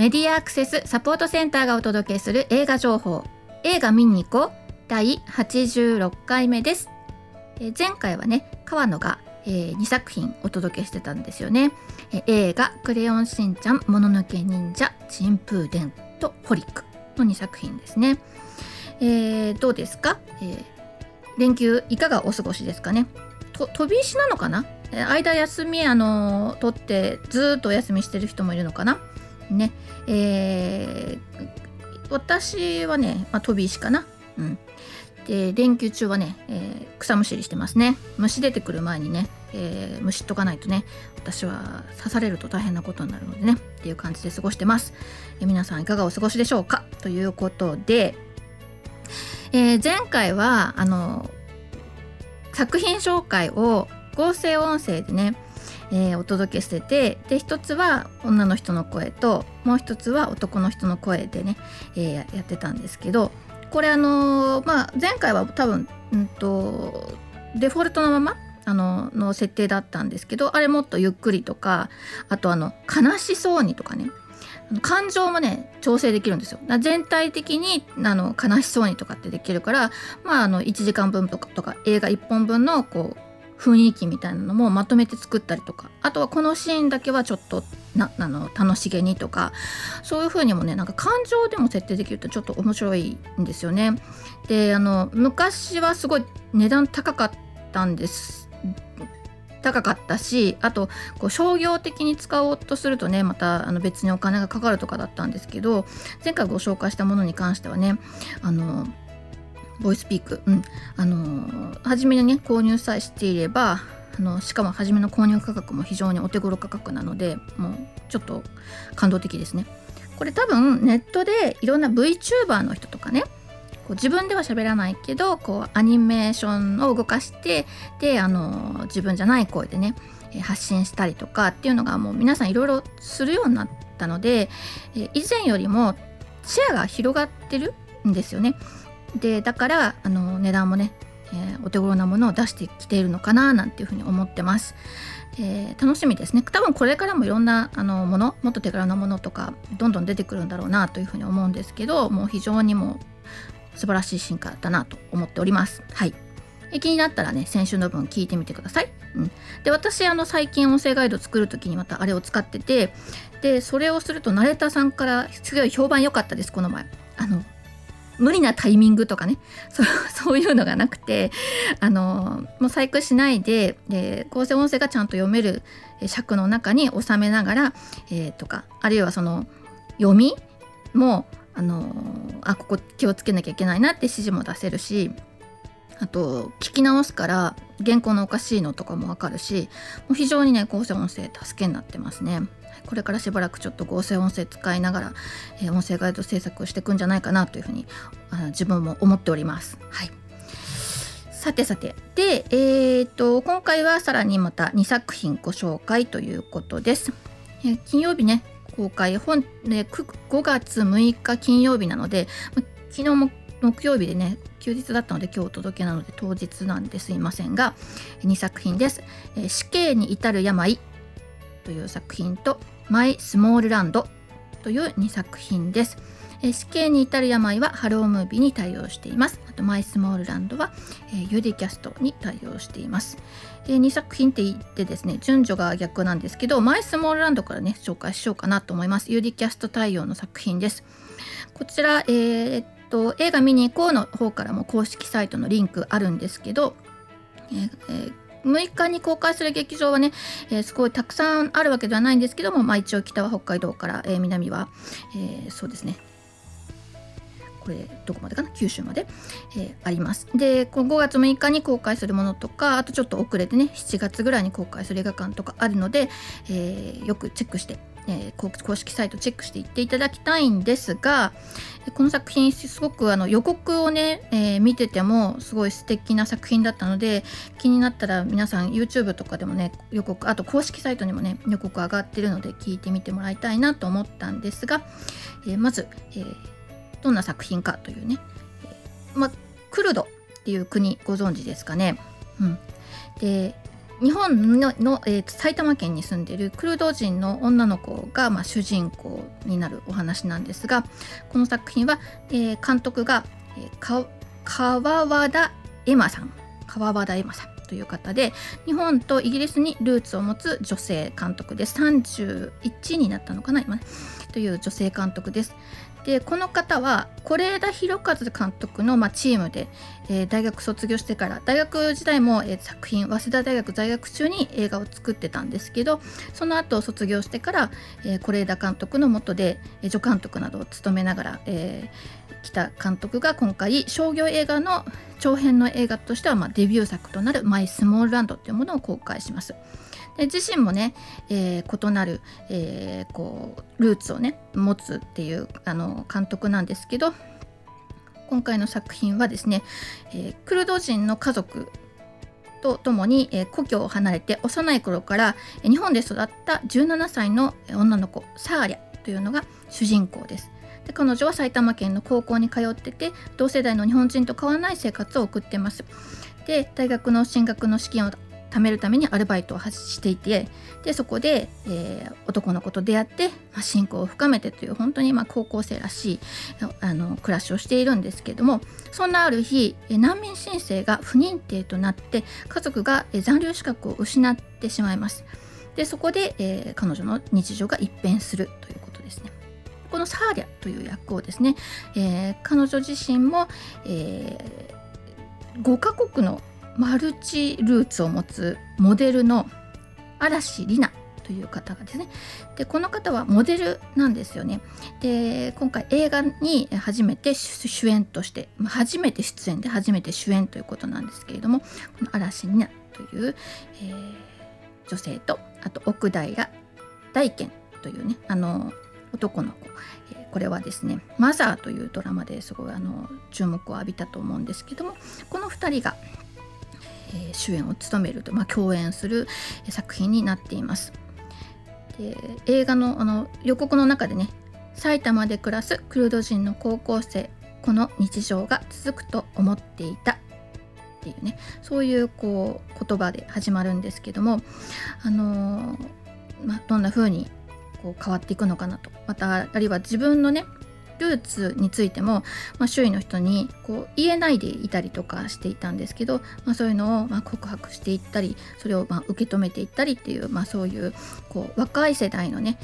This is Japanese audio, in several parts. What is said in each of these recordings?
メディアアクセスサポートセンターがお届けする映画情報。映画見に行こう。第86回目です、え、前回はね川野が、えー、2作品お届けしてたんですよね、え、映画クレヨンしんちゃんもののけ忍者チンプーデンとホリックの2作品ですね、えー、どうですか、えー、連休いかがお過ごしですかね？と飛び石なのかな？間休みあの取ってずっとお休みしてる人もいるのかな？ね。えー、私はね、まあ、飛び石かな。うん。で連休中はね、えー、草むしりしてますね。虫出てくる前にね、えー、虫っとかないとね私は刺されると大変なことになるのでねっていう感じで過ごしてます、え、皆さんいかがお過ごしでしょうか？ということで、えー、前回はあの作品紹介を合成音声でね、えー、お届けしててで一つは女の人の声ともう一つは男の人の声でね、えー、やってたんですけどこれあのー、まあ前回は多分、うんと、デフォルトのままあのの設定だったんですけどあれもっとゆっくりとかあとあの悲しそうにとかね感情もね調整できるんですよ。全体的にあの悲しそうにとかってできるからまああの1時間分とかとか映画1本分のこう雰囲気みたいなのもまとめて作ったりとか。あとはこのシーンだけはちょっとなあの楽しげにとか。そういう風にもねなんか感情でも設定できるとちょっと面白いんですよね。であの昔はすごい値段高かったんです。高かったしあとこう商業的に使おうとするとねまたあの別にお金がかかるとかだったんですけど前回ご紹介したものに関してはねあのボイスピーク、うん、あの初めにね購入さえしていればあのしかも初めの購入価格も非常にお手頃価格なのでもうちょっと感動的ですね。これ多分ネットでいろんな VTuber の人とかねこう自分では喋らないけどこうアニメーションを動かしてであの自分じゃない声でね発信したりとかっていうのがもう皆さんいろいろするようになったので以前よりもシェアが広がってるんですよね。でだからあの値段もね、えー、お手頃なものを出してきているのかななんていうふうに思ってます。えー、楽しみですね多分これからもいろんなあのものもっと手軽なものとかどんどん出てくるんだろうなというふうに思うんですけどもう非常にもう素晴らしい進化だなと思っております。はい気になったらね先週の分聞いてみてください。うん、で私あの最近音声ガイド作る時にまたあれを使っててでそれをするとナレーターさんからすごい評判良かったですこの前。あの無理なタイミングとかねそ そういうのがなくてあのもう細工しないでで構成音声がちゃんと読める尺の中に収めながら、えー、とかあるいはその読みもあのあここ気をつけなきゃいけないなって指示も出せるしあと聞き直すから原稿のおかしいのとかもわかるしもう非常にね構成音声助けになってますね。これからしばらくちょっと合成音声使いながら、えー、音声ガイド制作をしていくんじゃないかなというふうにあ自分も思っております。はいさてさてで、えーと、今回はさらにまた2作品ご紹介ということです。えー、金曜日ね公開本、ね、5月6日金曜日なので昨日も木曜日でね休日だったので今日お届けなので当日なんですいませんが2作品です。えー、死刑に至る病という作品とマイ・スモールランドという2作品です。え死刑に至る病はハロームービーに対応しています。あとマイ・スモールランドは、えー、 UDCast に対応しています。え2作品って言ってですね、順序が逆なんですけど、マイ・スモールランドからね、紹介しようかなと思います。 UDCast 対応の作品です。こちら、えー、っと、映画見に行こうの方からも公式サイトのリンクあるんですけど、えーえー6日に公開する劇場はね、えー、すごいたくさんあるわけではないんですけども、まあ、一応北は北海道から、えー、南は、えー、そうですね。これどこまでかな？九州まで、え、あります。で5月6日に公開するものとかあとちょっと遅れてね7月ぐらいに公開する映画館とかあるので、え、よくチェックしてえー、公式サイトチェックしていっていただきたいんですがこの作品すごくあの予告をね、えー、見ててもすごい素敵な作品だったので気になったら皆さん YouTube とかでもね予告あと公式サイトにもね予告上がってるので聞いてみてもらいたいなと思ったんですが、えー、まず、えどんな作品かというね、えまクルドっていう国ご存知ですかね。うん、で日本のの、えー、埼玉県に住んでいるクルド人の女の子が、まあ、主人公になるお話なんですがこの作品は、えー、監督が、えー、川和田エマさん川和田エマさんという方で日本とイギリスにルーツを持つ女性監督で31になったのかな今という女性監督です。でこの方は是枝裕和監督の、まあ、チームで、えー、大学卒業してから大学時代も、えー、作品早稲田大学在学中に映画を作ってたんですけどその後卒業してから是、えー、枝監督のもとで、えー、助監督などを務めながら、えー、来た監督が今回商業映画の長編の映画としては、まあ、デビュー作となる「マイ・スモールランド」というものを公開します。で自身もね、えー、異なる、えー、こうルーツをね持つっていうあの監督なんですけど今回の作品はですね、えー、クルド人の家族と共に、え故郷を離れて幼い頃から、日本で育った17歳の女の子サーリャというのが主人公です。で彼女は埼玉県の高校に通ってて同世代の日本人と変わらない生活を送ってます。で大学の進学の資金を貯めるためにアルバイトをしていてでそこで、えー、男の子と出会って、まあ、親交を深めてという本当にまあ高校生らしいあの暮らしをしているんですけどもそんなある日難民申請が不認定となって家族が残留資格を失ってしまいます。でそこで、えー、彼女の日常が一変するということですね。このサーリャという役をですね、えー、彼女自身も、えー、5カ国のマルチルーツを持つモデルの嵐里奈という方がですね。でこの方はモデルなんですよね。で今回映画に初めて主演として初めて出演で初めて主演ということなんですけれどもこの嵐里奈という、えー、女性とあと奥平大賢というねあの男の子、えー、これはですね「マザー」というドラマですごいあの注目を浴びたと思うんですけどもこの2人がえ、主演を務めると、まあ、共演する作品になっています。で映画のあの予告の中でね埼玉で暮らすクルド人の高校生この日常が続くと思っていたっていうねそういうこう言葉で始まるんですけどもあのー、まあ、どんな風にこう変わっていくのかなとまたあるいは自分のねルーツについても、まあ、周囲の人にこう言えないでいたりとかしていたんですけど、まあ、そういうのをま告白していったりそれをま受け止めていったりっていう、まあ、そういうこう若い世代のね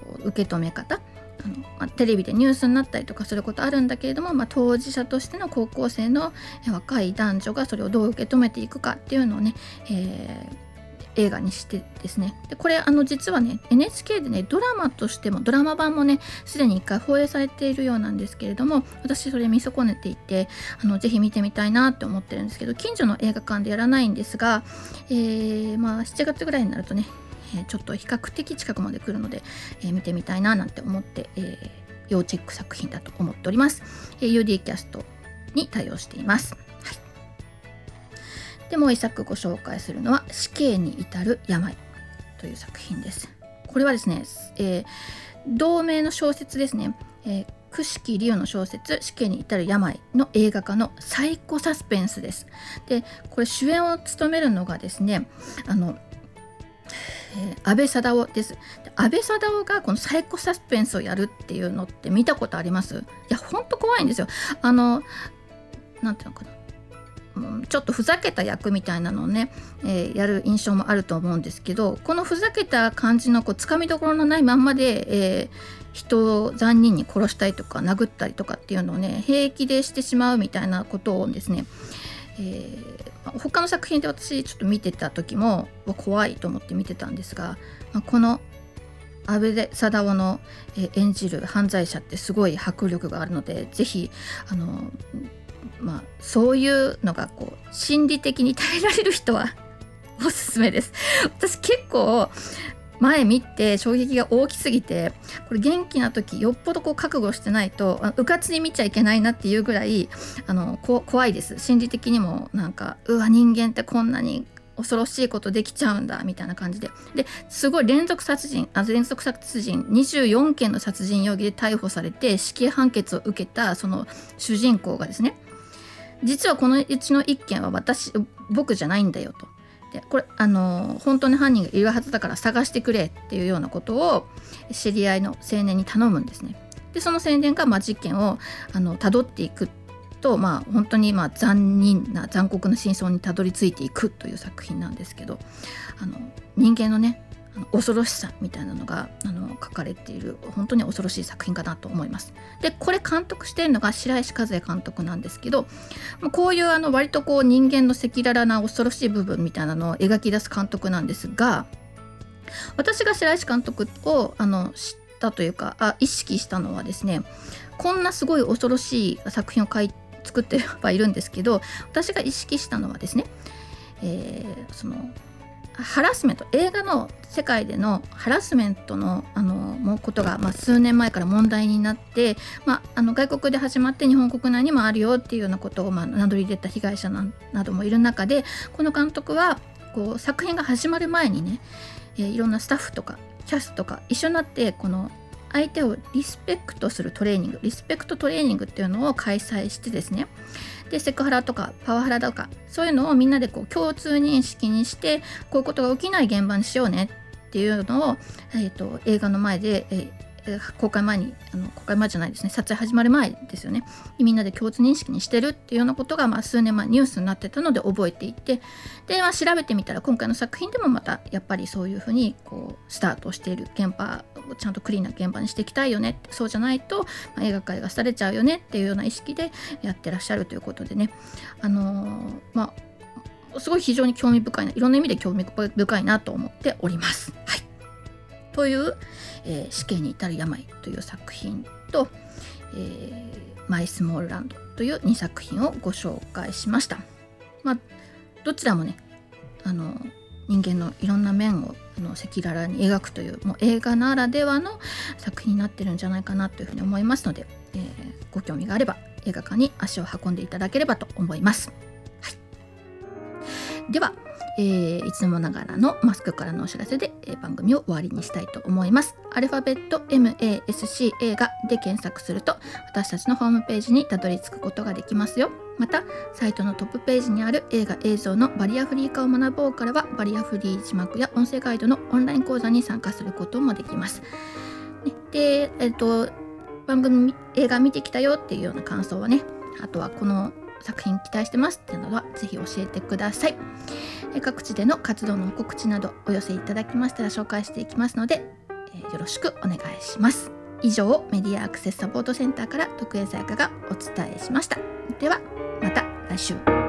こう受け止め方あの、まテレビでニュースになったりとかすることあるんだけれども、まあ、当事者としての高校生の若い男女がそれをどう受け止めていくかっていうのをね、えー映画にしてですね。でこれあの実はね NHK でねドラマとしてもドラマ版もねすでに1回放映されているようなんですけれども私それ見損ねていてあのぜひ見てみたいなって思ってるんですけど近所の映画館でやらないんですが、えー、まあ7月ぐらいになるとね、え、ちょっと比較的近くまで来るので、えー、見てみたいななんて思って、え要チェック作品だと思っております、え UD キャストに対応しています。でもう一作ご紹介するのは「死刑に至る病」という作品です。これはですね、えー、同名の小説ですね、えー、久木理の小説「死刑に至る病」の映画化のサイコサスペンスです。でこれ主演を務めるのがですねあのえー、安倍貞夫です。安倍貞夫がこのサイコサスペンスをやるっていうのって見たことあります？いやほんと怖いんですよ。あのなんていうのかな。ちょっとふざけた役みたいなのをね、えー、やる印象もあると思うんですけどこのふざけた感じのこうつかみどころのないまんまで、えー、人を残忍に殺したりとか殴ったりとかっていうのをね平気でしてしまうみたいなことをですね、えー、他の作品で私ちょっと見てた時も怖いと思って見てたんですが、まあ、この安倍貞夫の演じる犯罪者ってすごい迫力があるので是非あのまあ、そういうのがこう心理的に耐えられる人は おすすめです。私結構前見て衝撃が大きすぎてこれ元気な時よっぽどこう覚悟してないとうかつに見ちゃいけないなっていうぐらいあのこ怖いです心理的にもなんかうわ人間ってこんなに恐ろしいことできちゃうんだみたいな感じでですごい連続殺人あ連続殺人24件の殺人容疑で逮捕されて死刑判決を受けたその主人公がですね実はこのうちの1件は私僕じゃないんだよと。でこれあの本当に犯人がいるはずだから探してくれっていうようなことを知り合いの青年に頼むんですね。でその青年がまあ事件をあの辿っていくとまあ本当にまあ残忍な残酷な真相にたどり着いていくという作品なんですけどあの人間のね恐ろしさみたいなのがあの書かれている本当に恐ろしい作品かなと思います。でこれ監督してるのが白石和也監督なんですけどこういうあの割とこう人間の赤裸々な恐ろしい部分みたいなのを描き出す監督なんですが私が白石監督をあの知ったというかあ意識したのはですねこんなすごい恐ろしい作品を書い作ってはいるんですけど私が意識したのはですね、えー、そのハラスメント映画の世界でのハラスメントのあのもうことが、まあ、数年前から問題になって、まあ、あの外国で始まって日本国内にもあるよっていうようなことを、まあ、名乗り出た被害者などもいる中でこの監督はこう作品が始まる前にね、えー、いろんなスタッフとかキャストとか一緒になってこの相手をリスペクトするトレーニングリスペクトトレーニングっていうのを開催してですね。でセクハラとかパワハラとかそういうのをみんなでこう共通認識にしてこういうことが起きない現場にしようねっていうのを、えーと、映画の前で、え公開前にあの公開前じゃないですね。撮影始まる前ですよね。みんなで共通認識にしてるっていうようなことが、まあ、数年前ニュースになってたので覚えていて。で、まあ、調べてみたら今回の作品でもまたやっぱりそういうふうにこうスタートしている現場ちゃんとクリーンな現場にしていきたいよねってそうじゃないと、まあ、映画界が廃れちゃうよねっていうような意識でやってらっしゃるということでねあのー、まあすごい非常に興味深いないろんな意味で興味深いなと思っております。はいという、えー、死刑に至る病という作品と、えー、マイスモールランドという2作品をご紹介しました。まあ、どちらもねあの人間のいろんな面をの赤裸々に描くというもう映画ならではの作品になってるんじゃないかなというふうに思いますので、えー、ご興味があれば映画館に足を運んでいただければと思います。はい、ではえー、いつもながらのマスクからのお知らせで、えー、番組を終わりにしたいと思います。アルファベット MASC 映画で検索すると私たちのホームページにたどり着くことができますよ。またサイトのトップページにある映画映像のバリアフリー化を学ぼうからはバリアフリー字幕や音声ガイドのオンライン講座に参加することもできます。で、えっ、ー、と番組映画見てきたよっていうような感想はねあとはこの作品期待してますっていうのはぜひ教えてください。各地での活動の告知などお寄せいただきましたら紹介していきますので、え、よろしくお願いします。以上メディアアクセスサポートセンターから徳江さやかがお伝えしました。ではまた来週。